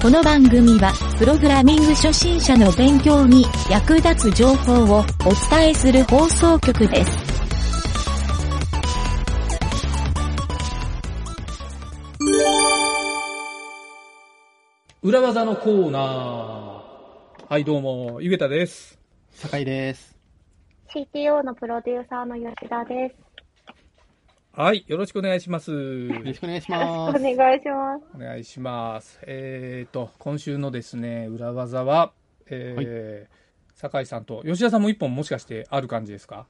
この番組は、プログラミング初心者の勉強に役立つ情報をお伝えする放送局です。裏技のコーナー。はい、どうも、ゆげたです。酒井です。CTO のプロデューサーの吉田です。はい、よろしくお願いします。よろしくお願いします。お願いします。お願いします。えーと、今週のですね、裏技は、えー、酒井さんと吉田さんも一本もしかしてある感じですか？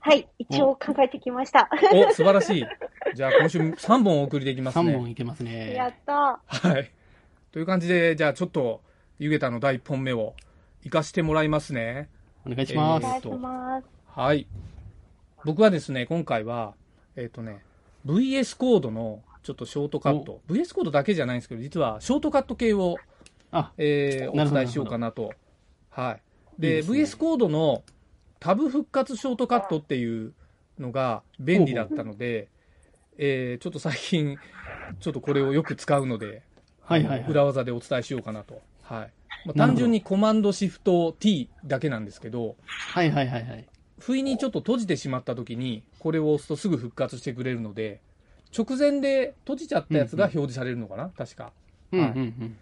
はい、一応考えてきました。お、素晴らしい。じゃあ今週3本お送りできますね。3本いけますね。やったはい。という感じで、じゃあちょっと、ゆげたの第1本目を行かしてもらいますね。お願いします。お願いします。はい。僕はですね、今回は、えっ、とね、VS コードのちょっとショートカット。VS コードだけじゃないんですけど、実はショートカット系を、あ、えーお伝えしようかなと。はい。いいでね VS コードのタブ復活ショートカットっていうのが便利だったので、えーちょっと最近、ちょっとこれをよく使うので、はいはいはい。裏技でお伝えしようかなと。はい。まあ単純にコマンドシフト T だけなんですけど、はいはいはいはい。不意にちょっと閉じてしまった時に、これを押すとすぐ復活してくれるので、直前で閉じちゃったやつが表示されるのかな、確か。うんうはいんうん。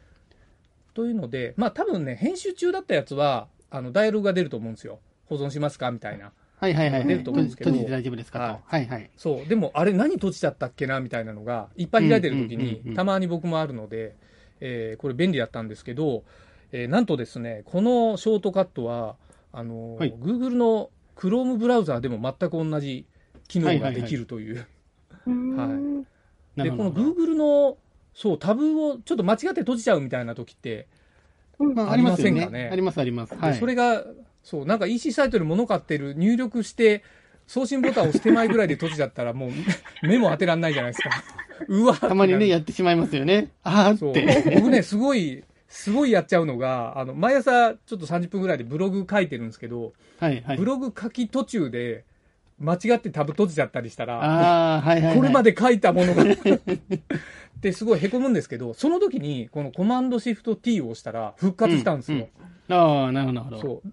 というので、まあ多分ね、編集中だったやつは、あの、ダイアログが出ると思うんですよ。保存しますかみたいな。はいはいはいはい。出ると思うんですけど閉じて大丈夫ですかと。はいはいはい。そう。でも、あれ何閉じちゃったっけなみたいなのが、いっぱい開いてる時うんうんうんうんに、たまに僕もあるので、えーこれ便利だったんですけど、えーなんとですね、このショートカットは、あのーはい Google の Chrome ブラウザーでも全く同じ機能ができるという。うーん。で、この。Google の、そう、タブをちょっと間違って閉じちゃうみたいな時って、まあ、ありませんかね？ね。ありますあります。ではい。それが、そう、なんか EC サイトで物買ってる、入力して、送信ボタンを押す手前ぐらいで閉じちゃったら、もう、目も当てらんないじゃないですか。うわたまにね、やってしまいますよね。あーそうって。僕ね、すごい、すごいやっちゃうのが、あの、毎朝ちょっと30分ぐらいでブログ書いてるんですけど、はいはいブ。ログ書き途中で、間違ってタブ閉じちゃったりしたら、ああ、はいはいはい。これまで書いたものが、ってすごい凹むんですけど、その時に、このコマンドシフト T を押したら復活したんですよ。ああ、なるほどなるほど。そう。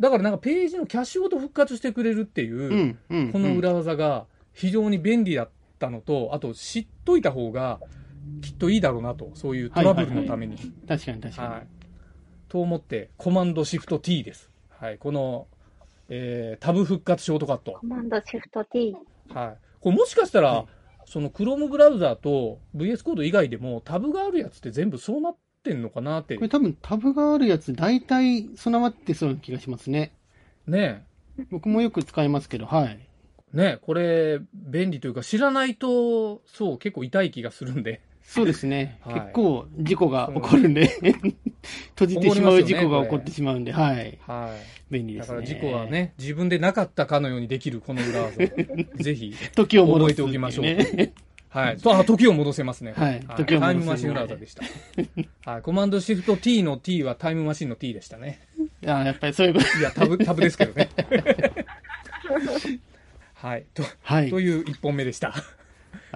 だからなんかページのキャッシュごと復活してくれるっていう、うんうん。この裏技が非常に便利だったのと、あと知っといた方がきっといいだろうなと、そういうトラブルのために。確かに確かはい。と思って、コマンドシフト T です。はい。この、えー、タブ復活ショートカットコ。マンドシフト T。はい。これもしかしたら、はいその Chrome ブラウザーと VS コード以外でもタブがあるやつって全部そうなってんのかなってに。こ。れ多分タブがあるやつ、大体備わってそうな気がしますね。ね僕もよく使いますけど、はい。え。ねえ、これ、便利というか知らないと、そう、結構痛い気がするんで。そうですね。はい結構事故が起こるんで、閉じてしまう事故が起こってしまうんで、はい。はい。便利ですね。だから事故は。ね、自分でなかったかのようにできるこの裏技。ぜひ、時を戻す覚えておきましょうね。はい。とあ、時を戻せますね。はい時を戻せるタイムマシン裏技でした。はい。コマンドシフト T の T はタイムマシンの T でしたね。ああ、やっぱりそういうこと。いや、タブ、タブですけどね。はい。と、はいと。いう1本目でした。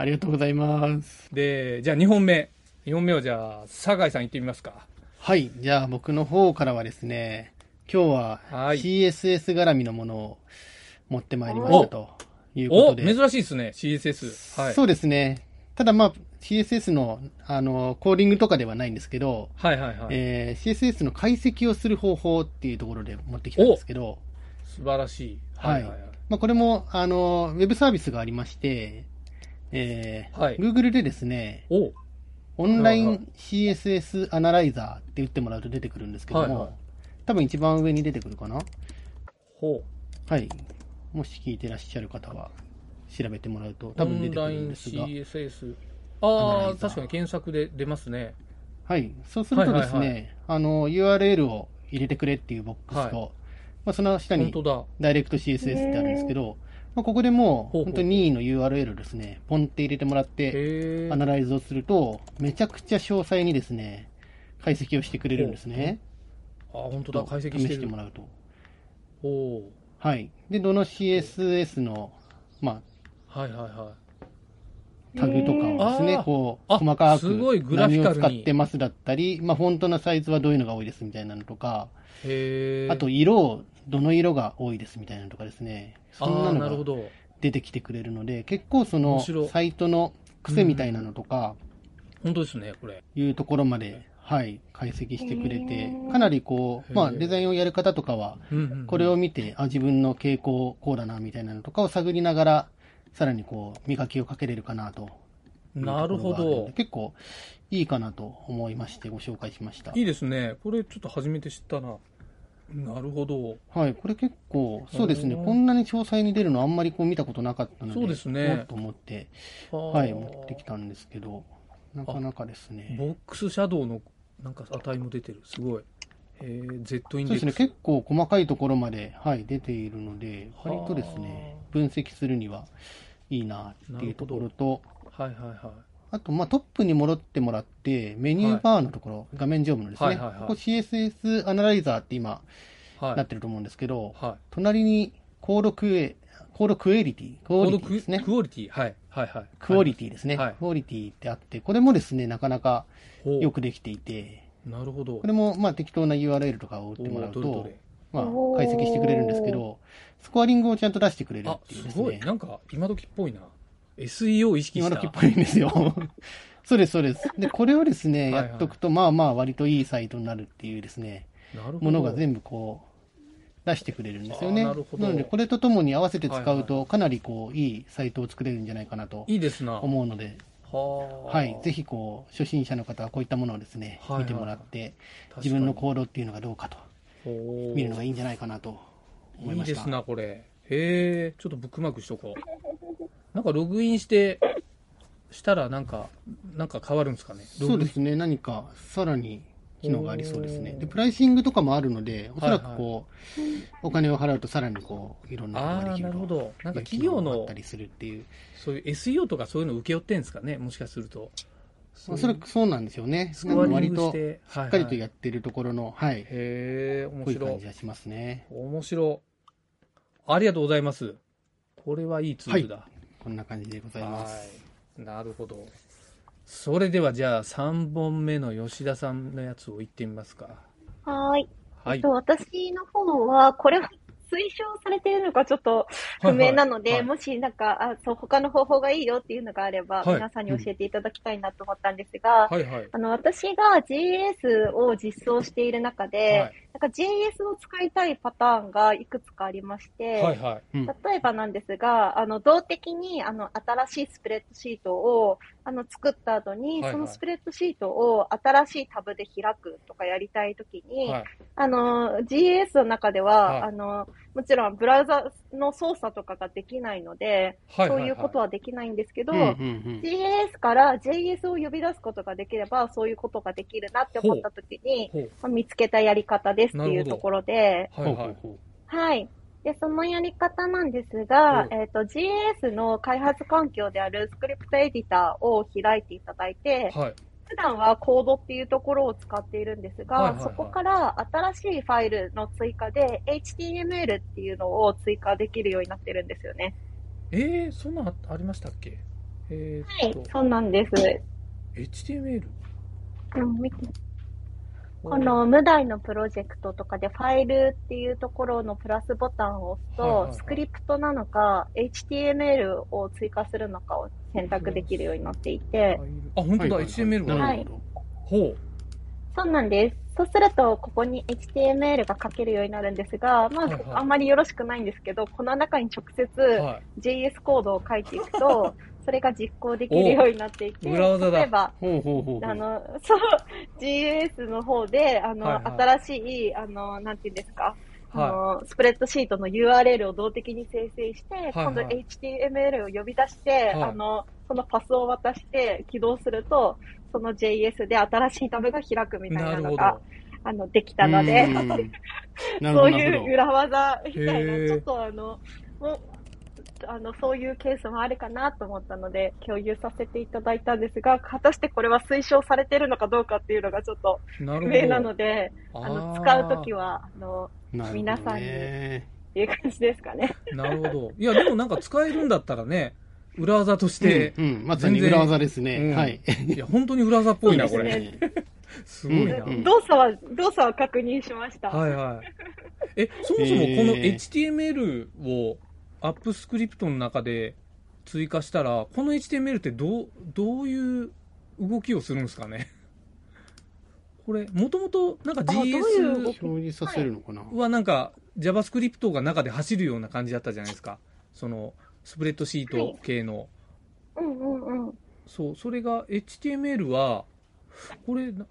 ありがとうございます。で、じゃあ2本目。2本目はじゃあ、酒井さん行ってみますか。はい。じゃあ僕の方からはですね、今日ははい CSS 絡みのものを持ってまいりましたというこおとで。珍しいですね、CSS。はい。そうですね。ただまあ、CSS の、あの、コーディングとかではないんですけど、はいはいはい。えー CSS の解析をする方法っていうところで持ってきたんですけど、素晴らしい。はいはいはい。まあ、これも、あの、ウェブサービスがありまして、えーはい Google でですね、おオンライン CSS アナライザーって打ってもらうと出てくるんですけども、はいはい多分一番上に出てくるかな？ほはい。もし聞いてらっしゃる方は。調べてもらうとオ多分出てくるんですが。CSS。アナああ、ライザー確かに検索で出ますね。はい。そうするとですね、はいはいはあの、URL を入れてくれっていうボックスと、はまあ、その下に。ダイレクト CSS ってあるんですけど、まあ、ここでもほう本当に任意の URL をですね、ポンって入れてもらって、ア。ナライズをすると、めちゃくちゃ詳細にですね、解析をしてくれるんですね。あ、本当だ。解析試してる。してもらうと。おおはい。で、どの CSS の、まー。はいはいはあ、タグとかをですね、こう、あ細かくすごいグラフィ何を使ってますだったり、まあ、フォントのサイズはどういうのが多いですみたいなのとか。あと、色を、どの色が多いですみたいなのとかですね、そんなあーなるほのがど。出てきてくれるので、結構そ面のサイトの癖みたいなのとか、本当ですね、これ。いうところまで、はい、解析してくれてかなりこう、まあ、デザインをやる方とかは、これを見て、あ、自分の傾向こうだな、みたいなのとかを探りながら、さらにこう、磨きをかけれるかなとなるほど。結構いいかなと思いまして、ご紹介しました。いいですね。これちょっと初めて知ったな。なるほど。はい、これ結構、そうですね、こんなに詳細に出るのあんまりこう見たことなかったので、そうですねと思って、ははい、持ってきたんですけど、なかなかですね。 box-shadow のなんか値も出てる。すごい。えー、Z インそうですね、 dex。結構細かいところまで、はい、出ているので、はあ割とですね、分析するにはいいなっていうところと、はいはいはい。あと、まあ、トップに戻ってもらって、メニューバーのところ、画面上部のですね、はいはいはいここ CSS Analyzer って今、はい。なってると思うんですけど、はい。隣にコードクエ、コードクエリティ、クオリコードクティですね。クオリティ。はい。はいはい。クオリティですね。はいクオリティってあって、これもですね、なかなかよくできていて、なるほど。これもまあ適当な URL とかを打ってもらうとどれどれ、まあ解析してくれるんですけど、スコアリングをちゃんと出してくれるあっ、ていうですすごい。ね。なんか、今時っぽいな。SEO 意識した。今時っぽいんですよ。そうです、そうです。で、これをですね、やっとくと、まあまあ割といいサイトになるっていうですね。ものが全部こう、出してくれるんですよね。なるほどので、これとともに合わせて使はいうと、かなりこう、いいサイトを作れるんじゃないかなといいですな。は思うので、あ。はい。ぜひこう、初心者の方はこういったものをですね、はいはい見てもらって、自分の行動っていうのがどうかと見るのがいいんじゃないかなと思いました。いいですな、これ。へえ、ちょっとブックマークしとこう。なんかログインして、したらなんか、なんか変わるんですかね？そうですね。何かさらに機能がありそうですね。で、プライシングとかもあるので、おそらくこう、お金を払うとさらにこう、いろんなことができるなるほどなんか企業の機能があったりするっていう。そういう SEO とかそういうの受け負ってんですかね、もしかすると。おそらくそうなんですよね。割コアリングし、と、しっかりとやっってるところの、はい。へえ、面白い感じ。がしますね。面白い。ありがとうございます。これはいいツールだ。こんな感じでございます。はい。なるほど。それではじゃあ3本目の吉田さんのやつを言ってみますか。はーい。はいえっと、。私の方は、これは推奨されているのかちょっと不明なので、はい。はいもしなんか、あ、そう、他の方法がいいよっていうのがあれば、はい。皆さんに教えていただきたいなと思ったんですが、はいはい。あの、私が JS を実装している中で、はい。なんか JS を使いたいパターンがいくつかありまして、はいはい。うん。例えばなんですが、あの、動的に、あの、新しいスプレッドシートを、あの、作った後に、はいはいそのスプレッドシートを新しいタブで開くとかやりたいときに、はい。あの、GS の中では、はいあの、もちろんブラウザの操作とかができないので、はい。そういうことははできないんですけど、うんうんうん。GS から JS を呼び出すことができれば、そういうことができるなって思ったときに。まあ見つけたやり方ですっていうところで。はい。で、そのやり方なんですがうん、えっ、と、GS の開発環境であるスクリプトエディターを開いていただいて、はい。普段はコードっていうところを使っているんですが、はいはいはいそこから新しいファイルの追加で HTML っていうのを追加できるようになってるんですよね。えー、そんなんあありましたっけ？えはいーっと、、そうなんです。HTML? うん見てこの無題のプロジェクトとかでファイルっていうところのプラスボタンを押すと、スクリプトなのか HTML を追加するのかを選択できるようになっていて、あ、本当だ、HTML が。はいほう。そうなんです。そうすると、ここに HTML が書けるようになるんですが、まあ、あんまりよろしくないんですけど、この中に直接は JS コードを書いていくと、それが実行できるようになっていて、お裏技だ。例えば、ほうほうほう。あの、そう、GS の方で、あの、はいはい。新しい、あの、なんていうんですか、あのスプレッドシートの URL を動的に生成して、はい今度 HTML を呼び出して、はい。あの、そのパスを渡して起動すると、その JS で新しいタブが開くみたいなのがど。、あの、できたので、そういう裏技みたいな、ちょっとあの、もう、あの、そういうケースもあるかなと思ったので、共有させていただいたんですが、果たしてこれは推奨されているのかどうかっていうのがちょっとなるほど。不明なので、あの、使うときは。は、あの、ど。なるほど皆さんにねっていう感じですかね。なるほど。いや、でもなんか使えるんだったらね、裏技として、うん、うん、まさに裏技ですうんね。はい。いや、本当に裏技っぽいな、これ。すごいな。うんうん動作は、動作は確認しました。はいはい。え、そもそもこの HTML をアップスクリプトの中で追加したら、この HTML ってどう、どういう動きをするんですかね？これ、もともとなんか GS き？表示させるのかな、はなんか JavaScript が中で走るような感じだったじゃないですか。そのスプレッドシート系の。うんうんうん。そう、それが HTML は、これな、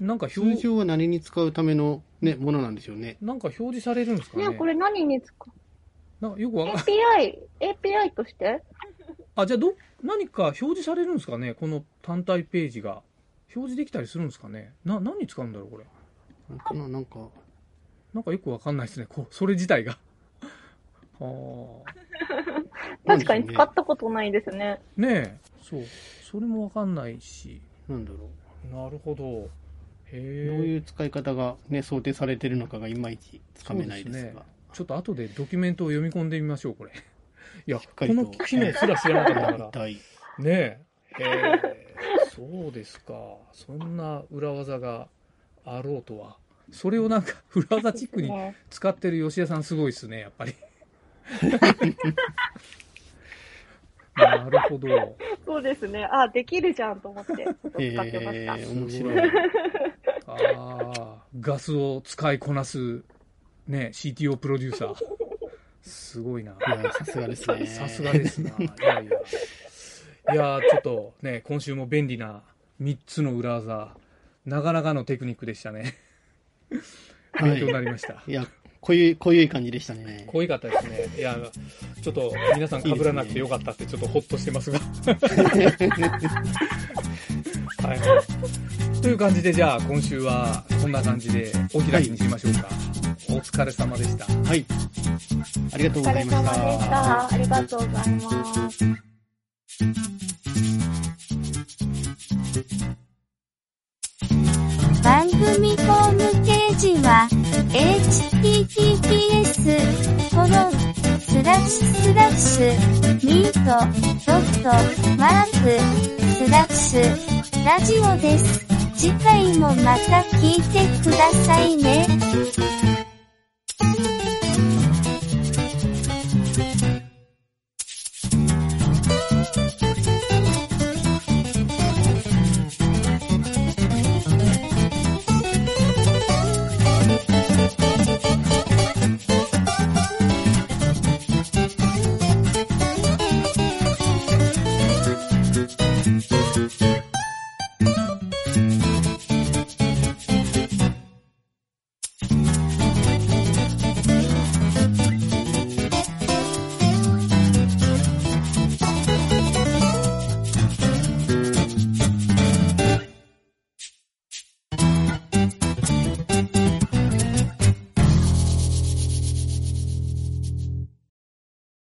なんか通表、常は何に使うための、ね、ものなんでしょうね。なんか表示されるんですかね？ね、これ何に使う？なんかよくわかん ?API、API として？あ、じゃあど、何か表示されるんですかね？この単体ページが。表示できたりするんですかね？な、何に使うんだろうこれ？なんかな、なんか、なんかよくわかんないですね。こう、それ自体が。あ確かに使ったことないですね。あ。ねえ。そう。それもわかんないし。なんだろなるほど。へう。どうえ。いう使い方がね、想定されてるのかがいまいちつかめないですが。ちょっと後でドキュメントを読み込んでみましょう、これ。いや、この機能すら知らなかったから。体。ねえ。へえ。そうですか。そんな裏技があろうとは。それをなんか裏技チックにね使ってる吉田さんすごいですね、やっぱり。なるほど。そうですね。あ、できるじゃんと思って、ちょっと使ってました。えー、面白い。ああ、ガスを使いこなす、ね、CTO プロデューサー。すごいな。いや、さすがですね。さすがですな。いやいや。いや、ちょっとね、今週も便利な3つの裏技、なかなかのテクニックでしたね。はい勉強になりました。いや、こういう、こういう感じでしたね。濃いかったですね。いや、ちょっと皆さん被らなくてよかったってちょっとホッとしてますが。はいはい。という感じで、じゃあ今週はこんな感じでお開きにしましょうか。お疲れ様でした。はい。ありがとうお疲れございまし。様でしたた。ありがとうございます。番組ホームページは、https, コロン、スラッシュスラッシュ、ミート、ドット、マーク、スラッシュ、ラジオです。次回もまた聞いてくださいね。